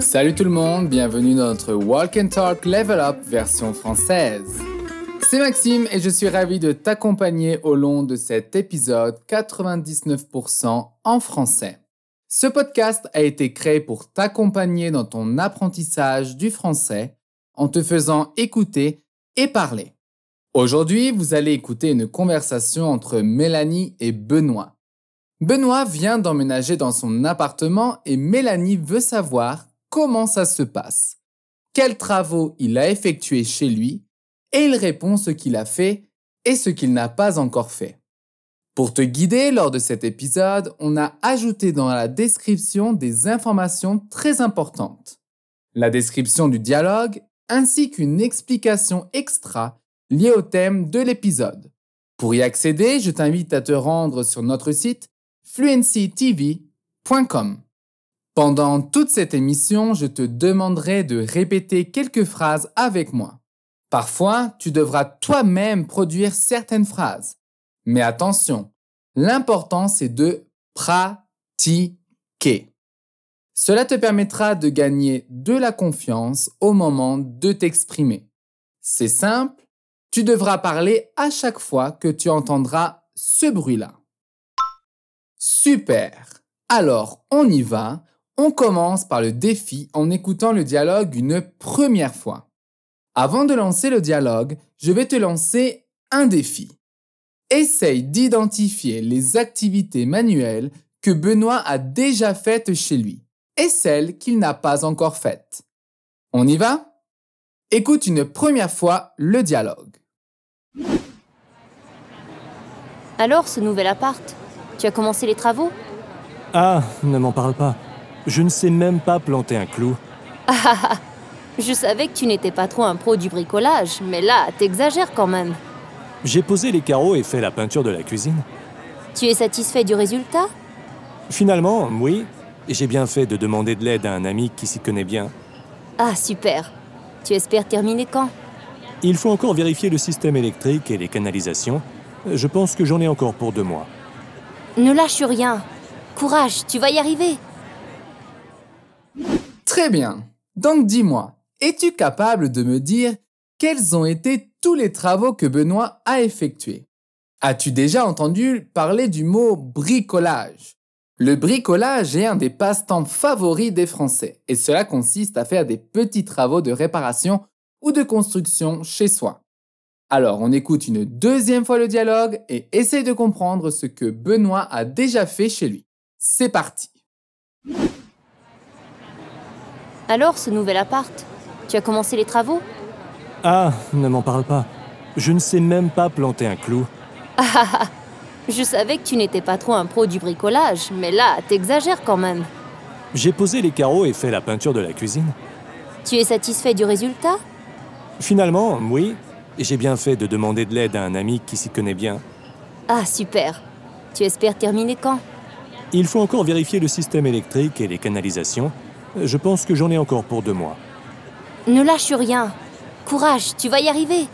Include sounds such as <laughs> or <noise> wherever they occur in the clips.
Salut tout le monde, bienvenue dans notre Walk and Talk Level Up version française. C'est Maxime et je suis ravi de t'accompagner au long de cet épisode 99% en français. Ce podcast a été créé pour t'accompagner dans ton apprentissage du français en te faisant écouter et parler. Aujourd'hui, vous allez écouter une conversation entre Mélanie et Benoît. Benoît vient d'emménager dans son appartement et Mélanie veut savoir comment ça se passe, quels travaux il a effectués chez lui et il répond ce qu'il a fait et ce qu'il n'a pas encore fait. Pour te guider lors de cet épisode, on a ajouté dans la description des informations très importantes. La description du dialogue ainsi qu'une explication extra liée au thème de l'épisode. Pour y accéder, je t'invite à te rendre sur notre site fluencytv.com. Pendant toute cette émission, je te demanderai de répéter quelques phrases avec moi. Parfois, tu devras toi-même produire certaines phrases. Mais attention, l'important c'est de pratiquer. Cela te permettra de gagner de la confiance au moment de t'exprimer. C'est simple, tu devras parler à chaque fois que tu entendras ce bruit-là. Super. Alors, on y va. On commence par le défi en écoutant le dialogue une première fois. Avant de lancer le dialogue, je vais te lancer un défi. Essaye d'identifier les activités manuelles que Benoît a déjà faites chez lui et celles qu'il n'a pas encore faites. On y va? Écoute une première fois le dialogue. Alors, ce nouvel appart, tu as commencé les travaux Ah, ne m'en parle pas. Je ne sais même pas planter un clou. Ah, je savais que tu n'étais pas trop un pro du bricolage, mais là, t'exagères quand même. J'ai posé les carreaux et fait la peinture de la cuisine. Tu es satisfait du résultat Finalement, oui. J'ai bien fait de demander de l'aide à un ami qui s'y connaît bien. Ah, super. Tu espères terminer quand Il faut encore vérifier le système électrique et les canalisations. Je pense que j'en ai encore pour deux mois. Ne lâche rien. Courage, tu vas y arriver. Très bien. Donc dis-moi, es-tu capable de me dire quels ont été tous les travaux que Benoît a effectués? As-tu déjà entendu parler du mot bricolage? Le bricolage est un des passe-temps favoris des Français et cela consiste à faire des petits travaux de réparation ou de construction chez soi. Alors on écoute une deuxième fois le dialogue et essaye de comprendre ce que Benoît a déjà fait chez lui. C'est parti Alors, ce nouvel appart, tu as commencé les travaux? Ah, ne m'en parle pas. Je ne sais même pas planter un clou. Ah, je savais que tu n'étais pas trop un pro du bricolage, mais là, t'exagères quand même. J'ai posé les carreaux et fait la peinture de la cuisine. Tu es satisfait du résultat? Finalement, oui. J'ai bien fait de demander de l'aide à un ami qui s'y connaît bien. Ah, super. Tu espères terminer quand? Il faut encore vérifier le système électrique et les canalisations. Je pense que j'en ai encore pour deux mois. Ne lâche rien. Courage, tu vas y arriver.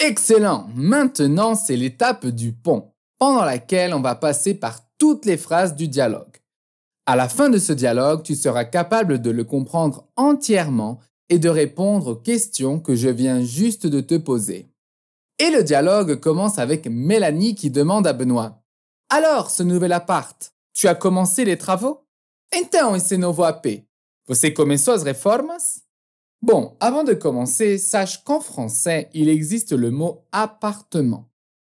Excellent Maintenant, c'est l'étape du pont, pendant laquelle on va passer par toutes les phrases du dialogue. À la fin de ce dialogue, tu seras capable de le comprendre entièrement et de répondre aux questions que je viens juste de te poser. Et le dialogue commence avec Mélanie qui demande à Benoît Alors, ce nouvel appart, tu as commencé les travaux? Então, esse novo AP, você começou as reformas Bon, avant de commencer, sache qu'en français, il existe le mot appartement.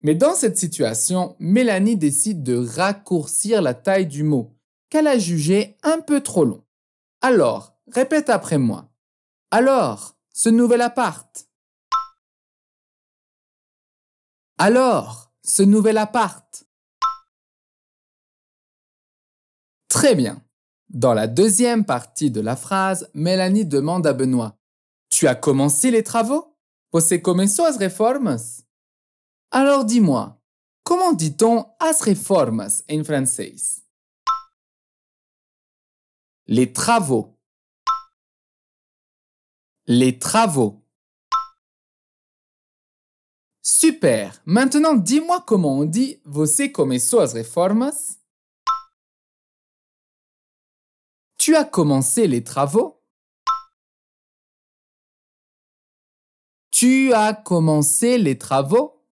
Mais dans cette situation, Mélanie décide de raccourcir la taille du mot, qu'elle a jugé un peu trop long. Alors, répète après moi. Alors, ce nouvel appart. Alors, ce nouvel appart. Très bien. Dans la deuxième partie de la phrase, Mélanie demande à Benoît Tu as commencé les travaux? Você começou as reformas? Alors dis-moi, comment dit-on as reformas en français? Les travaux. Les travaux. Super. Maintenant, dis-moi comment on dit Você começou as reformas Tu as commencé les travaux Tu as commencé les travaux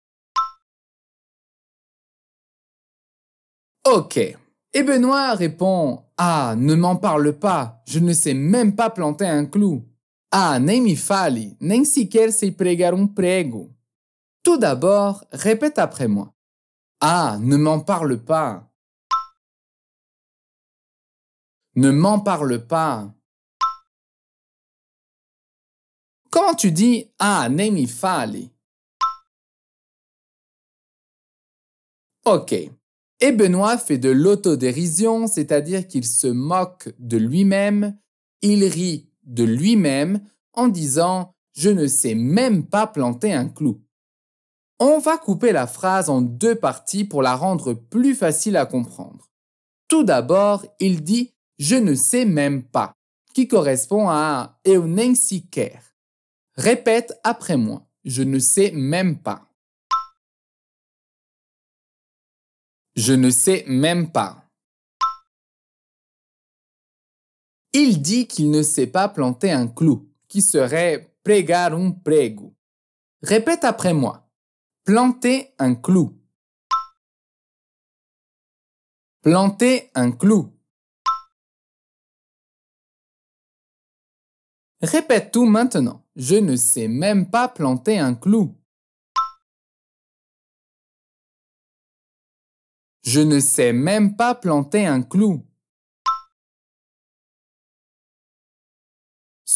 Ok. Et Benoît répond Ah, ne m'en parle pas, je ne sais même pas planter un clou. Ah, nem me fale, nem sequer sei pregar um prego. Tout d'abord, répète après moi. Ah, ne m'en parle pas. Ne m'en parle pas. Comment tu dis Ah, nem me fale? Ok. Et Benoît fait de l'autodérision, c'est-à-dire qu'il se moque de lui-même, il rit de lui-même en disant Je ne sais même pas planter un clou. On va couper la phrase en deux parties pour la rendre plus facile à comprendre. Tout d'abord, il dit Je ne sais même pas, qui correspond à Eu nem sequer. Répète après moi. Je ne sais même pas. Je ne sais même pas. Il dit qu'il ne sait pas planter un clou, qui serait pregar un. Répète après moi. Planter un clou. Planter un clou. Répète tout maintenant. Je ne sais même pas planter un clou. Je ne sais même pas planter un clou.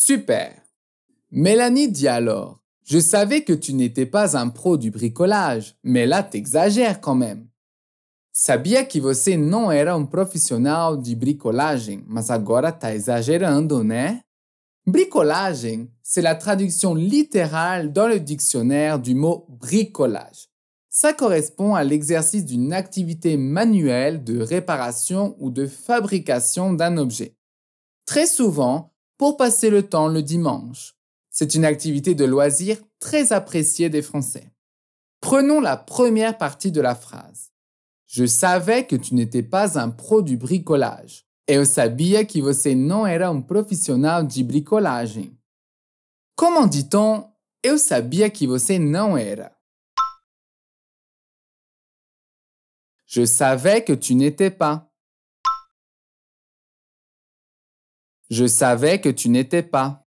Super. Mélanie dit alors, je savais que tu n'étais pas un pro du bricolage, mais là t'exagères quand même. Sabia que você não era um profissional de bricolagem, mas agora tá exagerando, né? Bricolagem, c'est la traduction littérale dans le dictionnaire du mot bricolage. Ça correspond à l'exercice d'une activité manuelle de réparation ou de fabrication d'un objet. Très souvent, pour passer le temps le dimanche. C'est une activité de loisir très appréciée des Français. Prenons la première partie de la phrase. Je savais que tu n'étais pas un pro du bricolage. Eu sabia que você não era um profissional de bricolagem. Comment dit-on Eu sabia que você não era? Je savais que tu n'étais pas. Je savais que tu n'étais pas.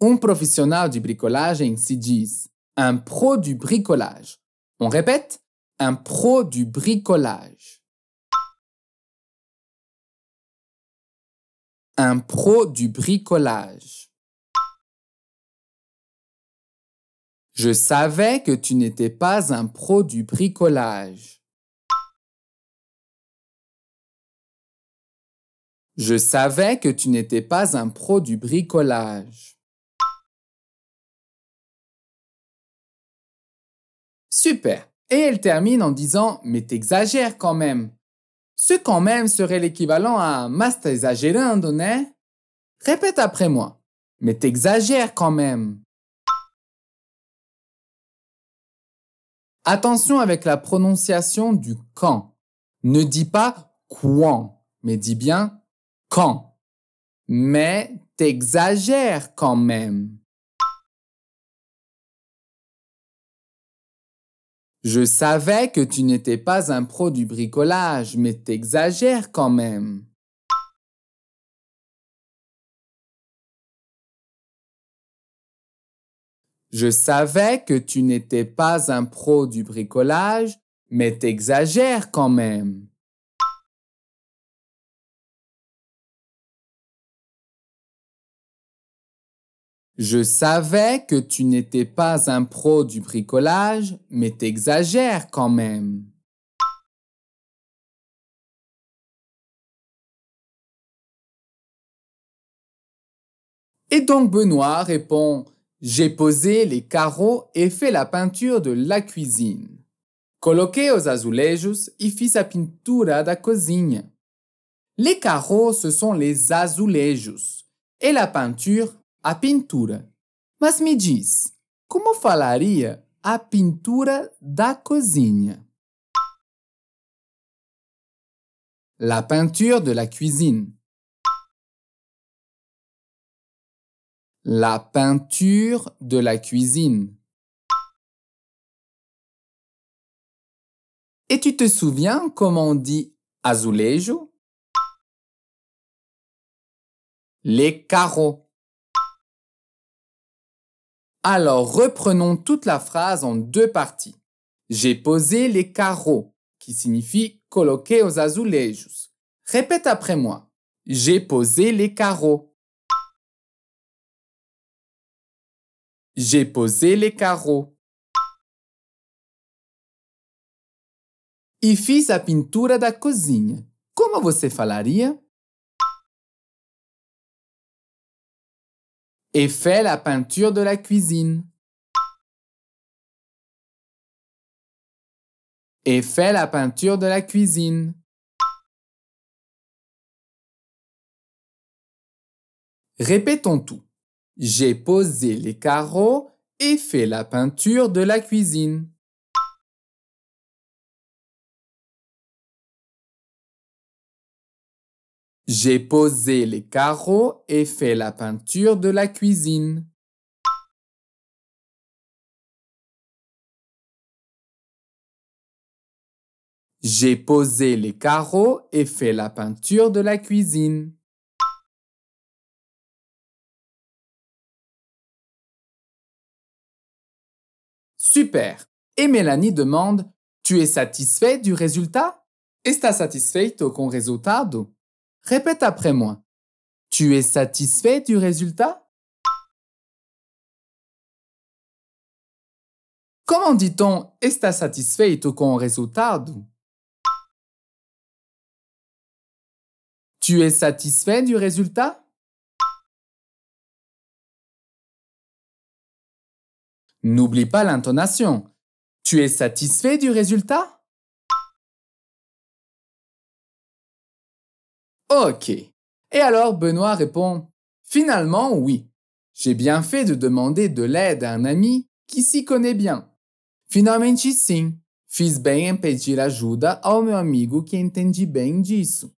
Un professionnel du bricolage se dit un pro du bricolage. On répète, un pro du bricolage. Un pro du bricolage. Je savais que tu n'étais pas un pro du bricolage. Je savais que tu n'étais pas un pro du bricolage. Super. Et elle termine en disant Mais t'exagères quand même. Ce quand même serait l'équivalent à Mas exagérando, né? Répète après moi. Mais t'exagères quand même. Attention avec la prononciation du quand. Ne dis pas quand, mais dis bien quand? Mais t'exagères quand même. Je savais que tu n'étais pas un pro du bricolage, mais t'exagères quand même. Je savais que tu n'étais pas un pro du bricolage, mais t'exagères quand même. Je savais que tu n'étais pas un pro du bricolage, mais t'exagères quand même. Et donc Benoît répond J'ai posé les carreaux et fait la peinture de la cuisine. Coloquei os azulejos e fiz a pintura da cozinha. Les carreaux, ce sont les azulejos et la peinture, a pintura. Mas me diz, como falaria a pintura da cozinha? La peinture de la cuisine. La peinture de la cuisine. Et tu te souviens comment on dit azulejo? Les carreaux. Alors reprenons toute la phrase en deux parties. J'ai posé les carreaux, qui signifie coloquer aux azulejos. Répète après moi. J'ai posé les carreaux. J'ai posé les carreaux. E fiz a pintura da cozinha. Como você falaria? Et fait la peinture de la cuisine. Et fait la peinture de la cuisine. Répétons tout. J'ai posé les carreaux et fait la peinture de la cuisine. J'ai posé les carreaux et fait la peinture de la cuisine. J'ai posé les carreaux et fait la peinture de la cuisine. Super. Et Mélanie demande, tu es satisfait du résultat? ¿Estás satisfeito con resultado? Répète après moi. Tu es satisfait du résultat? Comment dit-on está satisfeito com o resultado? Tu es satisfait du résultat? N'oublie pas l'intonation. Tu es satisfait du résultat? Ok. Et alors Benoît répond Finalement, oui. J'ai bien fait de demander de l'aide à un ami qui s'y connaît bien. Finalmente sim. Fiz bem em pedir ajuda ao meu amigo que entende bem disso.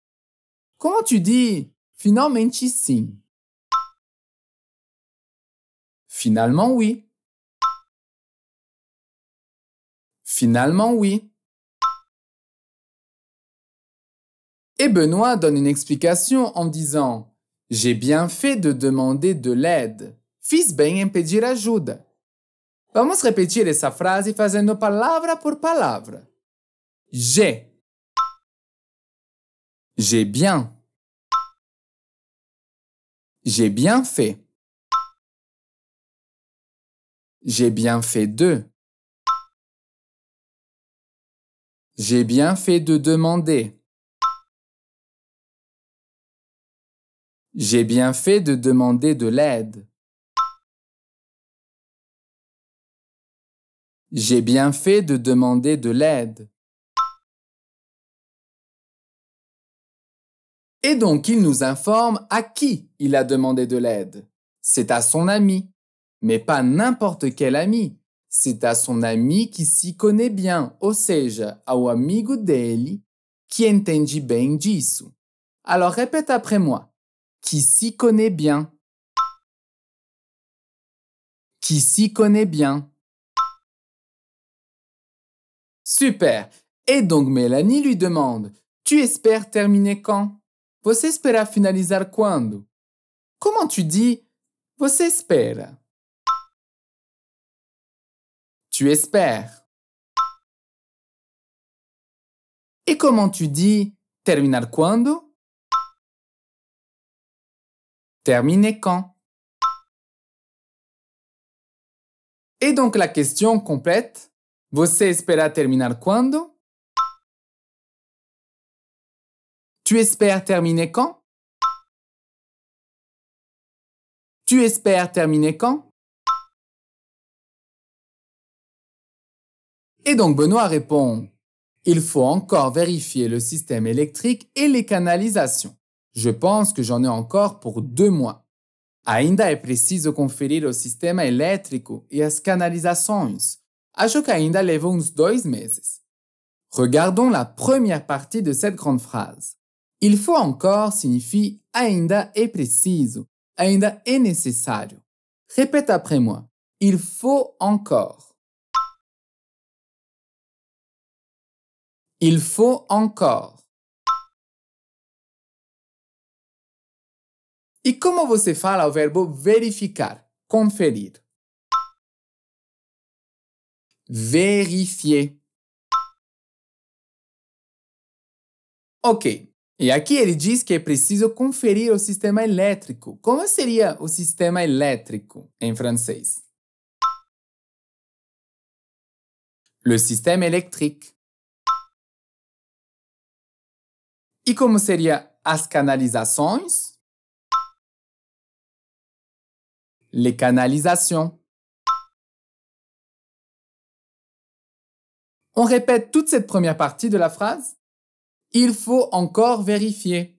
Comment tu dis finalmente sim? Finalement oui. Finalement oui. Et Benoît donne une explication en disant J'ai bien fait de demander de l'aide. Fiz bem em pedir ajuda. Vamos repetir essa frase fazendo palavra por palavra. J'ai. J'ai bien. J'ai bien fait. J'ai bien fait de. J'ai bien fait de demander. J'ai bien fait de demander de l'aide. J'ai bien fait de demander de l'aide. Et donc il nous informe à qui il a demandé de l'aide. C'est à son ami, mais pas n'importe quel ami. C'est à son ami qui s'y connaît bien, ou seja, ao amigo dele qui entende bem disso. Alors répète après moi qui s'y connaît bien. Qui s'y connaît bien. Super. Et donc Mélanie lui demande, tu espères terminer quand? Você espera finalizar quando? Comment tu dis você espera? Tu espères. Et comment tu dis terminar quando? Terminer quand? Et donc la question complète, você espera terminar quando? Tu espères terminer quand? Tu espères terminer quand? Et donc Benoît répond, il faut encore vérifier le système électrique et les canalisations. Je pense que j'en ai encore pour deux mois. Ainda é preciso conferir o sistema elétrico e as canalizações. Acho que ainda leva uns dois meses. Regardons la première partie de cette grande phrase. Il faut encore signifie ainda é preciso, ainda é necessário. Répète après moi. Il faut encore. Il faut encore. E como você fala o verbo verificar, conferir? Vérifier. Ok. E aqui ele diz que é preciso conferir o sistema elétrico. Como seria o sistema elétrico em francês? Le système électrique. E como seria as canalizações? Les canalisations. On répète toute cette première partie de la phrase. Il faut encore vérifier.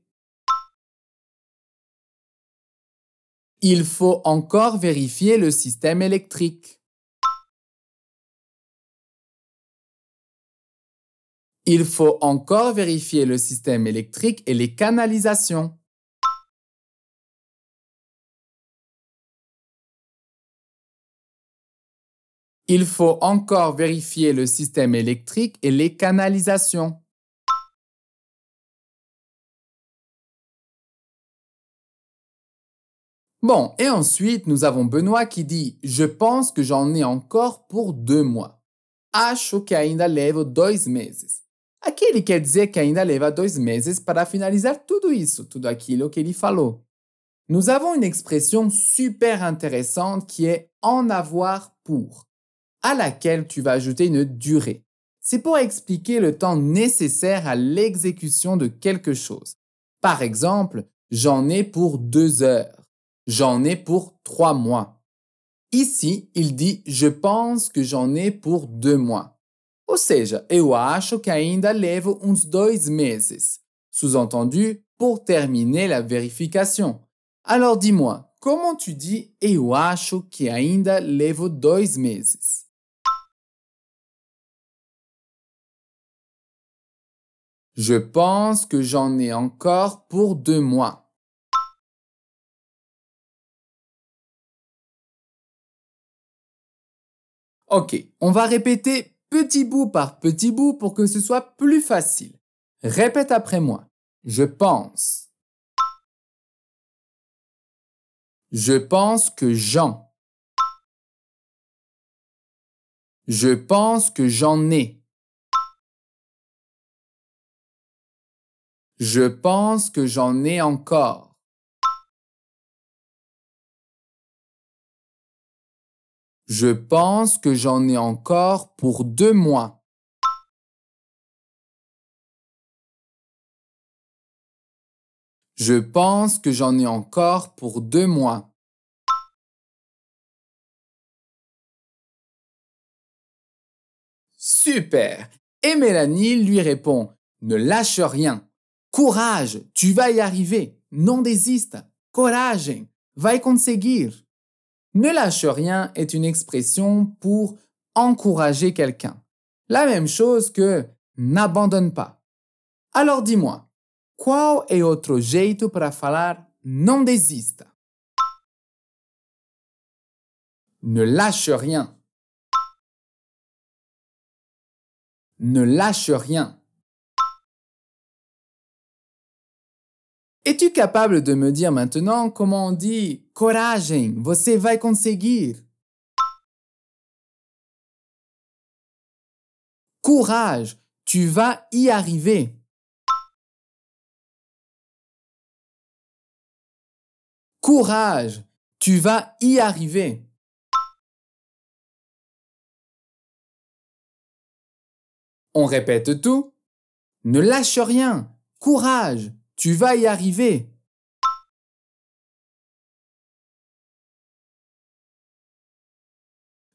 Il faut encore vérifier le système électrique. Il faut encore vérifier le système électrique et les canalisations. Il faut encore vérifier le système électrique et les canalisations. Bon, et ensuite, nous avons Benoît qui dit « Je pense que j'en ai encore pour deux mois. Acho que ainda levo dois meses. » Aqui ele quer dizer que ainda leva dois meses para finalizar tudo isso, tudo aquilo que ele falou. Nous avons une expression super intéressante qui est en avoir pour, à laquelle tu vas ajouter une durée. C'est pour expliquer le temps nécessaire à l'exécution de quelque chose. Par exemple, j'en ai pour deux heures. J'en ai pour trois mois. Ici, il dit je pense que j'en ai pour deux mois. Ou seja, eu acho que ainda levo uns dois meses. Sous-entendu, pour terminer la vérification. Alors dis-moi, comment tu dis eu acho que ainda levo dois meses? Je pense que j'en ai encore pour deux mois. Ok, on va répéter petit bout par petit bout pour que ce soit plus facile. Répète après moi. Je pense. Je pense que j'en. Je pense que j'en ai. Je pense que j'en ai encore. Je pense que j'en ai encore pour deux mois. Je pense que j'en ai encore pour deux mois. Super Et Mélanie lui répond Ne lâche rien. Courage, tu vas y arriver. Non désiste. Courage, vai conseguir. Ne lâche rien est une expression pour encourager quelqu'un. La même chose que n'abandonne pas. Alors dis-moi, qual é outro jeito para falar não desista? Ne lâche rien. Ne lâche rien. Es-tu capable de me dire maintenant comment on dit coragem, você vai conseguir? Courage, tu vas y arriver. Courage, tu vas y arriver. On répète tout. Ne lâche rien. Courage, tu vas y arriver.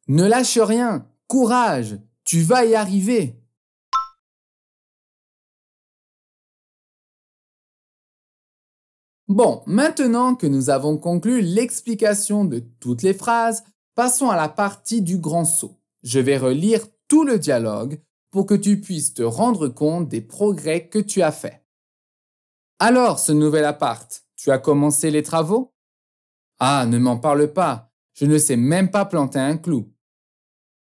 Ne lâche rien. Courage. Tu vas y arriver. Bon, maintenant que nous avons conclu l'explication de toutes les phrases, passons à la partie du grand saut. Je vais relire tout le dialogue pour que tu puisses te rendre compte des progrès que tu as faits. Alors, ce nouvel appart, tu as commencé les travaux? Ah, ne m'en parle pas, je ne sais même pas planter un clou.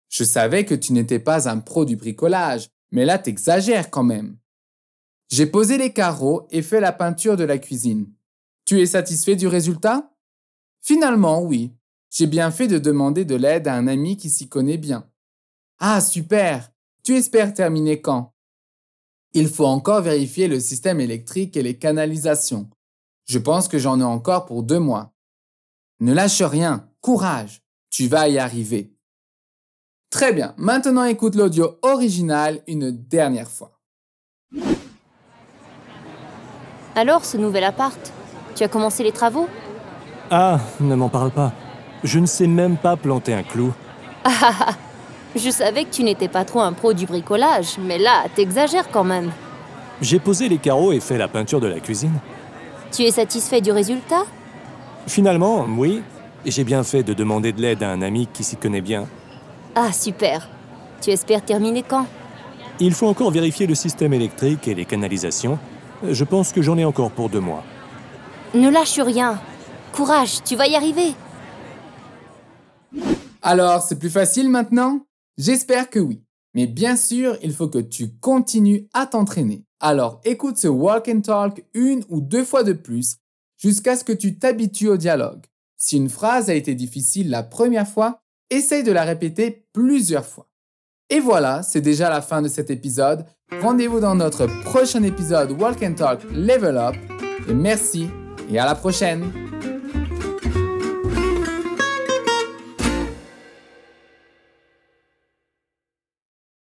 Je savais que tu n'étais pas un pro du bricolage, mais là t'exagères quand même. J'ai posé les carreaux et fait la peinture de la cuisine. Tu es satisfait du résultat? Finalement, oui. J'ai bien fait de demander de l'aide à un ami qui s'y connaît bien. Ah, super Tu espères terminer quand? Il faut encore vérifier le système électrique et les canalisations. Je pense que j'en ai encore pour deux mois. Ne lâche rien, courage, tu vas y arriver. Très bien, maintenant écoute l'audio original une dernière fois. Alors, ce nouvel appart, tu as commencé les travaux? Ah, ne m'en parle pas. Je ne sais même pas planter un clou. <laughs> Je savais que tu n'étais pas trop un pro du bricolage, mais là, t'exagères quand même. J'ai posé les carreaux et fait la peinture de la cuisine. Tu es satisfait du résultat? Finalement, oui. J'ai bien fait de demander de l'aide à un ami qui s'y connaît bien. Ah, super. Tu espères terminer quand? Il faut encore vérifier le système électrique et les canalisations. Je pense que j'en ai encore pour deux mois. Ne lâche rien. Courage, tu vas y arriver. Alors, c'est plus facile maintenant? J'espère que oui. Mais bien sûr, il faut que tu continues à t'entraîner. Alors écoute ce walk and talk une ou deux fois de plus jusqu'à ce que tu t'habitues au dialogue. Si une phrase a été difficile la première fois, essaye de la répéter plusieurs fois. Et voilà, c'est déjà la fin de cet épisode. Rendez-vous dans notre prochain épisode Walk and Talk Level Up. Et merci et à la prochaine